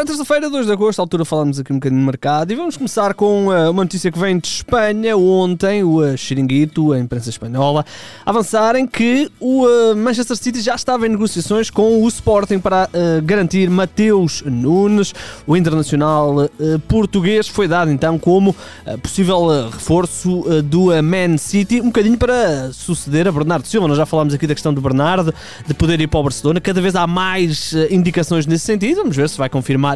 Agora, terça-feira, 2 de agosto, à altura falamos aqui um bocadinho de mercado e vamos começar com uh, uma notícia que vem de Espanha. Ontem, o uh, Chiringuito, a imprensa espanhola, avançarem que o uh, Manchester City já estava em negociações com o Sporting para garantir Mateus Nunes. O internacional português foi dado então como possível reforço do Man City, um bocadinho para suceder a Bernardo Silva. Nós já falámos aqui da questão do Bernardo, de poder ir para o Barcelona. Cada vez há mais indicações nesse sentido. Vamos ver se vai confirmar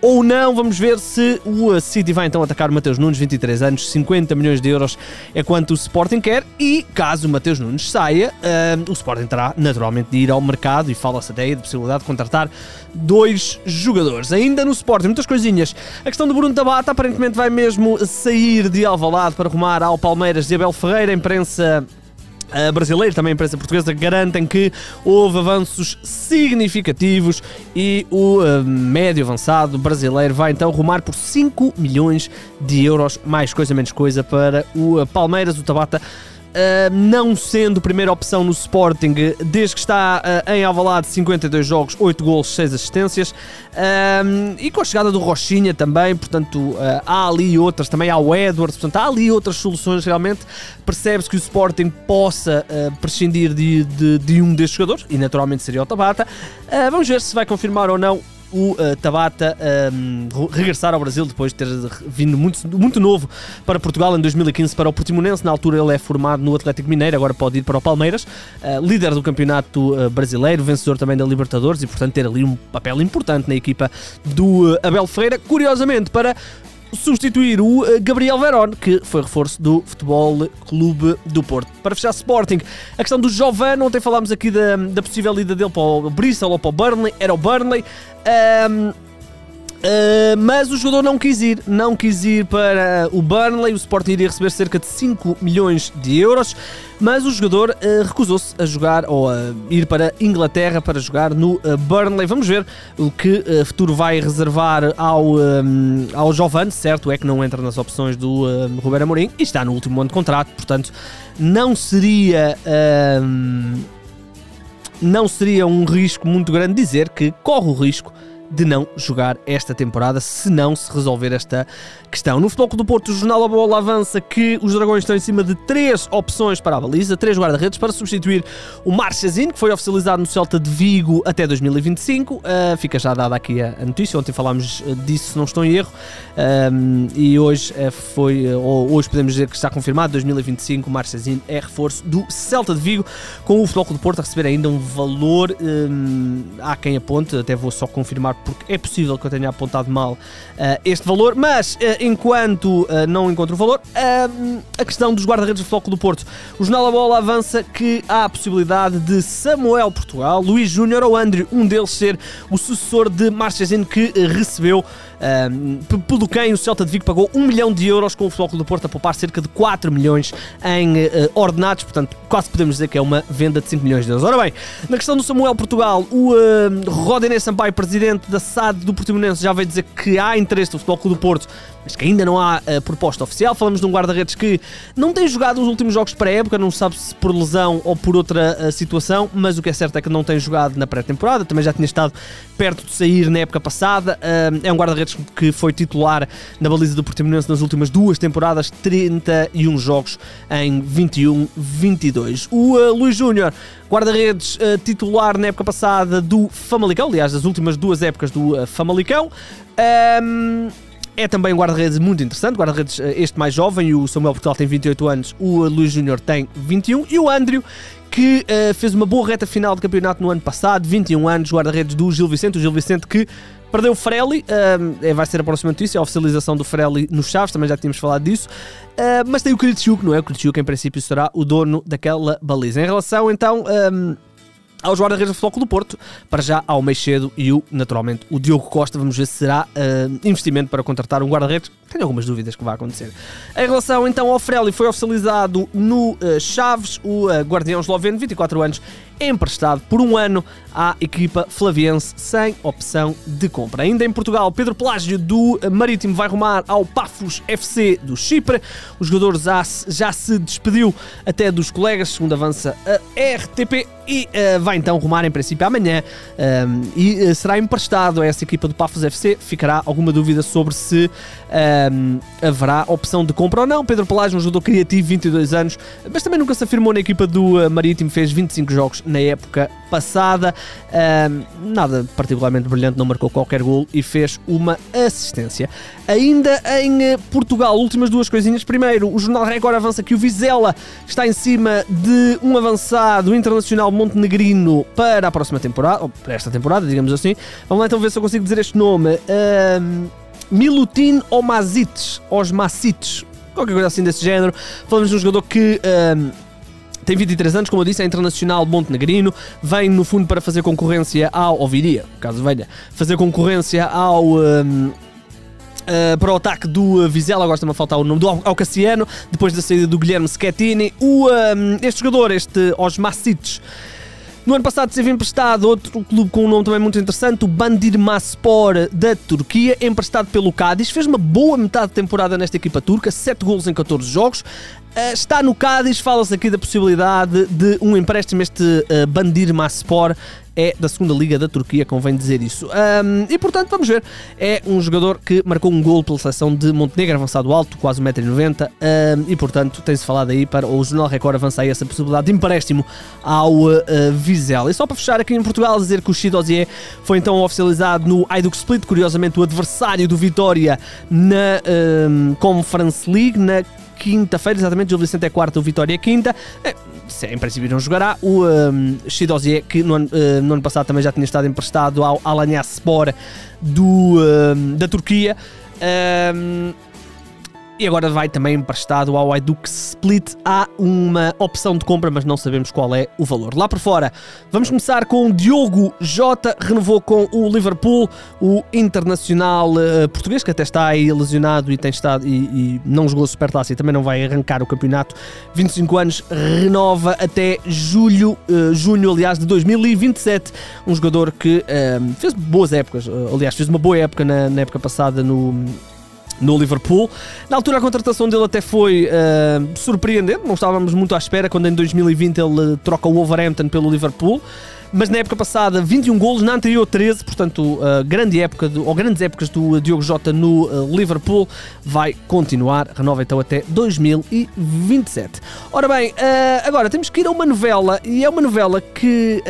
ou não. Vamos ver se o City vai então atacar o Mateus Nunes, 23 anos, 50 milhões de euros é quanto o Sporting quer. E caso o Mateus Nunes saia, uh, o Sporting terá naturalmente de ir ao mercado e fala-se até aí de possibilidade de contratar dois jogadores. Ainda no Sporting, muitas coisinhas. A questão do Bruno Tabata aparentemente vai mesmo sair de Alvalade para rumar ao Palmeiras de Abel Ferreira, a imprensa a brasileira, também a imprensa portuguesa, garantem que houve avanços significativos e o uh, médio avançado brasileiro vai então rumar por 5 milhões de euros, mais coisa menos coisa, para o uh, Palmeiras. O Tabata Uh, não sendo primeira opção no Sporting, desde que está uh, em Alvalade, 52 jogos, 8 gols, 6 assistências, uh, e com a chegada do Rochinha também, portanto, há ali outras, também há o Edwards, portanto, há ali outras soluções realmente, percebe-se que o Sporting possa prescindir de, de, de, um destes jogadores, e naturalmente seria o Tabata, vamos ver se vai confirmar ou não o uh, Tabata um, regressar ao Brasil depois de ter vindo muito, muito novo para Portugal em 2015 para o Portimonense. Na altura ele é formado no Atlético Mineiro, agora pode ir para o Palmeiras, uh, líder do campeonato uh, brasileiro, vencedor também da Libertadores e, portanto, ter ali um papel importante na equipa do Abel Ferreira. Curiosamente, para substituir o eh, Gabriel Verón, que foi reforço do Futebol Clube do Porto. Para fechar Sporting, a questão do Giovanni, ontem falámos aqui da, da possível ida dele para o Bristol ou para o Burnley, era o Burnley. Um, Uh, mas o jogador não quis ir, não quis ir para o Burnley. O Sporting iria receber cerca de 5 milhões de euros, mas o jogador uh, recusou-se a jogar ou a ir para Inglaterra para jogar no uh, Burnley. Vamos ver o que futuro vai reservar ao, um, ao Giovanni. Certo é que não entra nas opções do Roberto Amorim e está no último ano de contrato, portanto, não seria. Um, não seria um risco muito grande dizer que corre o risco de não jogar esta temporada se não se resolver esta questão. No Futebol do Porto, o Jornal A Bola avança que os Dragões estão em cima de três opções para a baliza, três guarda-redes para substituir o Marchesino, que foi oficializado no Celta de Vigo até 2025. Uh, ah, fica já dada aqui a, notícia, ontem falámos ah, disso, se não estou em erro, um, e hoje uh, foi, ou hoje podemos dizer que está confirmado, 2025 o Marchesino é reforço do Celta de Vigo, com o Futebol do Porto a receber ainda um valor, um, há quem aponte, até vou só confirmar porque é possível que eu tenha apontado mal uh, este valor, mas uh, enquanto uh, não encontro o valor, a questão dos guarda-redes do Floco do Porto. O Jornal da Bola avança que há a possibilidade de Samuel Portugal, Luís Júnior ou Andrew, um deles ser o sucessor de Marchesino que recebeu um, pelo quem o Celta de Vigo pagou 1 milhão de euros com o Futebol do Porto a poupar cerca de 4 milhões em uh, ordenados, portanto quase podemos dizer que é uma venda de 5 milhões de euros. Ora bem, na questão do Samuel Portugal, o uh, Rodinei Sampaio, presidente da SAD do Portimonense, já veio dizer que há interesse do Futebol do Porto mas que ainda não há uh, proposta oficial. Falamos de um guarda-redes que não tem jogado os últimos jogos pré-época, não sabe se por lesão ou por outra uh, situação, mas o que é certo é que não tem jogado na pré-temporada, também já tinha estado perto de sair na época passada. É um guarda-redes que foi titular na baliza do Portimonense nas últimas duas temporadas, 31 jogos em 21-22. O Luís Júnior guarda-redes uh, titular na época passada do Famalicão, aliás, das últimas duas épocas do uh, Famalicão. Um, é também um guarda-redes muito interessante, guarda-redes eh, este mais jovem, o Samuel Portugal tem 28 anos, o Luís Júnior tem 21 e o Andrew que uh, fez uma boa reta final de campeonato no ano passado, 21 anos, guarda-redes do Gil Vicente, o Gil Vicente que perdeu o Frelli, uh, vai ser a próxima notícia, a oficialização do Frelli nos Chaves, também já tínhamos falado disso, uh, mas tem o Kritschuk, não é? O Kritschuk em princípio será o dono daquela baliza. Em relação então... Um, aos guarda-redes do Futebol do Porto, para já ao Meixedo e o, naturalmente, o Diogo Costa. Vamos ver se será uh, investimento para contratar um guarda-redes. Tenho algumas dúvidas que vai acontecer. Em relação então ao Frelli, foi oficializado no uh, Chaves, o uh, guardião esloveno, 24 anos, emprestado por um ano à equipa flaviense sem opção de compra. Ainda em Portugal, Pedro Pelágio do Marítimo vai rumar ao Pafos FC do Chipre. O jogador já, já se despediu até dos colegas, segundo avança a RTP, e uh, vai então rumar em princípio amanhã um, e uh, será emprestado a essa equipa do Pafos FC. Ficará alguma dúvida sobre se um, haverá opção de compra ou não. Pedro Pelágio, um jogador criativo, 22 anos, mas também nunca se afirmou na equipa do uh, Marítimo, fez 25 jogos na época passada. Um, nada particularmente brilhante, não marcou qualquer gol e fez uma assistência. Ainda em eh, Portugal, últimas duas coisinhas. Primeiro, o Jornal Record avança que o Vizela está em cima de um avançado internacional montenegrino para a próxima temporada, ou para esta temporada, digamos assim. Vamos lá então ver se eu consigo dizer este nome. Um, Milutin Omazic, Osmacic, qualquer coisa assim desse género. Falamos de um jogador que. Um, tem 23 anos, como eu disse, é internacional montenegrino, vem no fundo para fazer concorrência ao, ou viria, caso venha, fazer concorrência ao. Um, Uh, para o ataque do uh, Vizela, agora está-me a faltar o nome do ao Cassiano, depois da saída do Guilherme Schettini. O, um, este jogador, este Osmasic, no ano passado teve emprestado outro clube com um nome também muito interessante, o Bandirmaspor da Turquia, emprestado pelo Cádiz. Fez uma boa metade de temporada nesta equipa turca, 7 golos em 14 jogos. Uh, está no Cádiz, fala-se aqui da possibilidade de um empréstimo. Este uh, Bandirmaspor é da segunda liga da Turquia, convém dizer isso. Um, e portanto, vamos ver. É um jogador que marcou um gol pela seleção de Montenegro, avançado alto, quase 1,90m. Um, e portanto, tem-se falado aí para o Jornal Record avançar essa possibilidade de empréstimo ao uh. E só para fechar aqui em Portugal, dizer que o Chidozier foi então oficializado no Hajduk Split, curiosamente o adversário do Vitória na um, Conference League, na quinta-feira, exatamente, Gil Vicente é quarta, o Vitória é quinta. É, em princípio não jogará. O um, que no ano, uh, no ano, passado também já tinha estado emprestado ao Alanyaspor um, da Turquia. Um, e agora vai também emprestado ao Hajduk Split. Há uma opção de compra, mas não sabemos qual é o valor. Lá por fora, vamos começar com Diogo Jota, renovou com o Liverpool, o internacional uh, português, que até está aí lesionado e tem estado e, e não jogou Supertaça e também não vai arrancar o campeonato. 25 anos, renova até julho, uh, junho, aliás, de 2027. Um jogador que uh, fez boas épocas, aliás, fez uma boa época na, na época passada no no Liverpool. Na altura a contratação dele até foi uh, surpreendente, não estávamos muito à espera quando em 2020 ele troca o Wolverhampton pelo Liverpool. Mas na época passada 21 golos, na anterior 13, portanto, uh, grande época, do, ou grandes épocas do Diogo Jota no uh, Liverpool, vai continuar, renova então até 2027. Ora bem, agora temos que ir a uma novela, e é uma novela que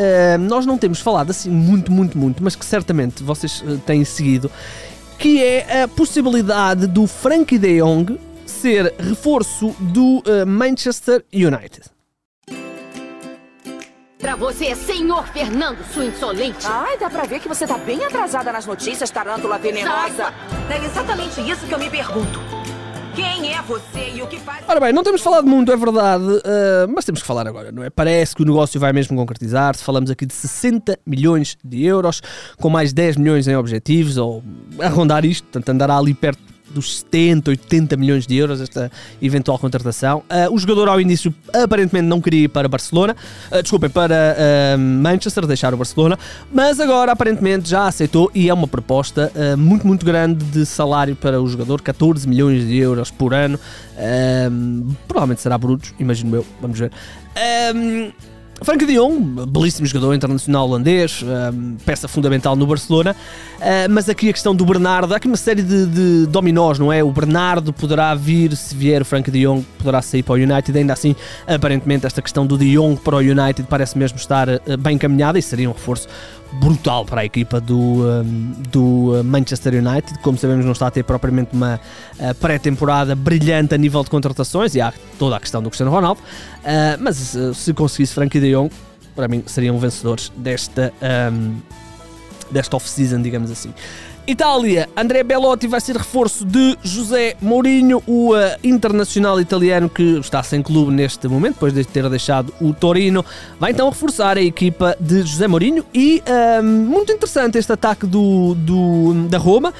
nós não temos falado assim muito, muito, muito, mas que certamente vocês têm seguido, que é a possibilidade do Frankie de Jong ser reforço do uh, Manchester United. Pra você, senhor Fernando, sua insolente. Ai, dá pra ver que você tá bem atrasada nas notícias, tarântula venenosa. É exatamente isso que eu me pergunto. Quem é você e o que faz. Ora bem, não temos falado muito, é verdade, uh, mas temos que falar agora, não é? Parece que o negócio vai mesmo concretizar-se. Falamos aqui de 60 milhões de euros, com mais 10 milhões em objetivos, ou arrondar isto, portanto, andará ali perto dos 70, 80 milhões de euros esta eventual contratação. Uh, o jogador ao início aparentemente não queria ir para Barcelona, uh, desculpem, para uh, Manchester, deixar o Barcelona, mas agora aparentemente já aceitou e é uma proposta uh, muito, muito grande de salário para o jogador, 14 milhões de euros por ano. provavelmente será brutos, imagino eu, vamos ver. Frank de Jong, belíssimo jogador internacional holandês, um, peça fundamental no Barcelona, uh, mas aqui a questão do Bernardo, há aqui uma série de, de, dominós, não é? O Bernardo poderá vir, se vier o Frank de Jong, poderá sair para o United, ainda assim, aparentemente, esta questão do de Jong para o United parece mesmo estar uh, bem encaminhada e seria um reforço brutal para a equipa do, do Manchester United. Como sabemos, não está a ter propriamente uma pré-temporada brilhante a nível de contratações e há toda a questão do Cristiano Ronaldo. Mas se conseguisse Frankie de Para mim seriam vencedores desta, um, desta off-season, digamos assim. Itália, André Bellotti vai ser reforço de José Mourinho, o uh, internacional italiano que está sem clube neste momento, depois de ter deixado o Torino. Vai então reforçar a equipa de José Mourinho e uh, muito interessante este ataque do, do, da Roma.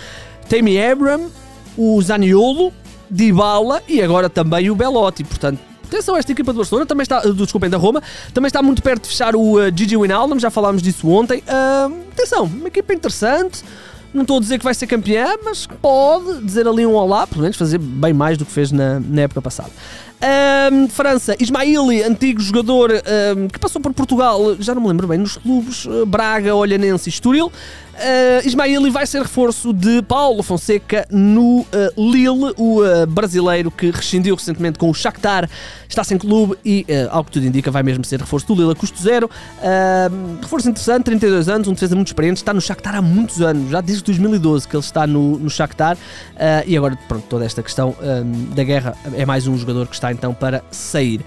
Tammy Abraham, o Zaniolo, Dybala e agora também o Bellotti. Portanto, atenção, esta equipa do Barcelona também está, do, desculpem, da Roma, também está muito perto de fechar o uh, Gigi Wijnaldum, já falámos disso ontem. Uh, atenção, uma equipa interessante. Não estou a dizer que vai ser campeã, mas pode dizer ali um olá, pelo menos fazer bem mais do que fez na, na época passada. Um, França, Ismaili, antigo jogador um, que passou por Portugal, já não me lembro bem, nos clubes uh, Braga, Olhanense e Estoril. Uh, Ismaili vai ser reforço de Paulo Fonseca no uh, Lille, o uh, brasileiro que rescindiu recentemente com o Shakhtar, está sem clube e, uh, ao que tudo indica, vai mesmo ser reforço do Lille a custo zero. reforço interessante, 32 anos, um defesa muito experiente, está no Shakhtar há muitos anos, já desde 2012 que ele está no, no Shakhtar e agora, pronto, toda esta questão da guerra é mais um jogador que está então para sair.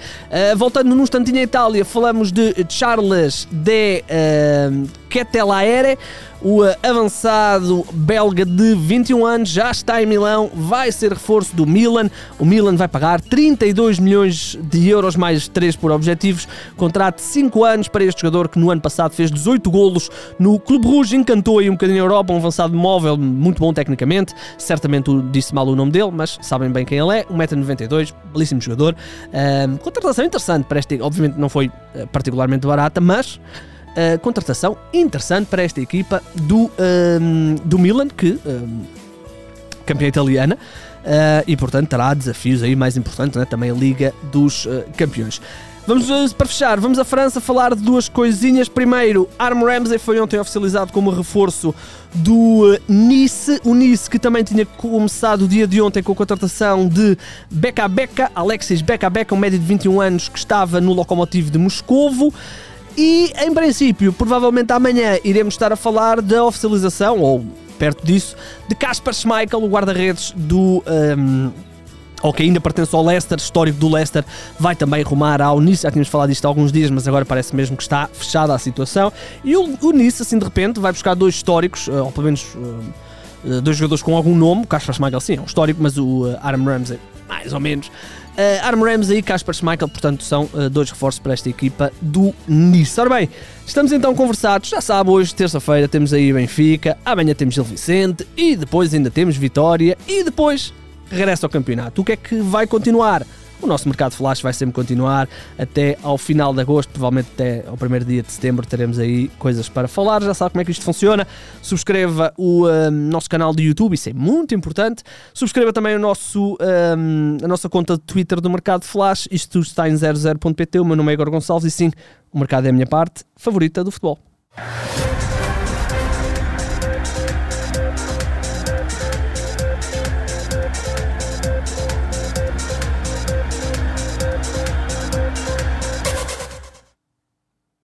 voltando num instantinho à Itália, falamos de Charles de Ketelaere, o avançado belga de 21 anos já está em Milão, vai ser reforço do Milan. O Milan vai pagar 32 milhões de euros mais 3 por objetivos. Contrato de 5 anos para este jogador que no ano passado fez 18 golos no Clube Rouge, encantou aí um bocadinho a Europa, um avançado móvel muito bom tecnicamente. Certamente disse mal o nome dele, mas sabem bem quem ele é. 1,92m, belíssimo jogador. Uh, contratação interessante para este, obviamente não foi eh, particularmente barata, mas uh, contratação interessante para esta equipa do, um, do Milan, que um, campeã italiana. Uh, e portanto terá desafios aí mais importantes, né? também a Liga dos uh, Campeões. Vamos para fechar, vamos à França falar de duas coisinhas. Primeiro, Arm Ramsey foi ontem oficializado como reforço do Nice. O Nice que também tinha começado o dia de ontem com a contratação de Beka Beka, Alexis Beka Beka, um médio de 21 anos que estava no Lokomotiv de Moscovo. E, em princípio, provavelmente amanhã iremos estar a falar da oficialização, ou perto disso, de Kasper Schmeichel, o guarda-redes do. Um, ou que ainda pertence ao Leicester, histórico do Leicester, vai também rumar ao Nice. Já tínhamos falado disto há alguns dias, mas agora parece mesmo que está fechada a situação. E o, o Nice, assim de repente, vai buscar dois históricos, ou pelo menos dois jogadores com algum nome. O Kasper Schmeichel, sim, é um histórico, mas o Aaron Ramsey, mais ou menos. Uh, Arm Ramsey e Kasper Schmeichel, portanto, são uh, dois reforços para esta equipa do Nice. Ora bem, estamos então conversados. Já sabe, hoje, terça-feira, temos aí Benfica, amanhã temos Gil Vicente e depois ainda temos Vitória e depois regressa ao campeonato. O que é que vai continuar? O nosso mercado flash vai sempre continuar até ao final de agosto, provavelmente até ao primeiro dia de setembro teremos aí coisas para falar. Já sabe como é que isto funciona. Subscreva o um, nosso canal de YouTube, isso é muito importante. Subscreva também o nosso, um, a nossa conta de Twitter do Mercado Flash. Isto está em 00.pt. O meu nome é Igor Gonçalves e sim, o mercado é a minha parte favorita do futebol.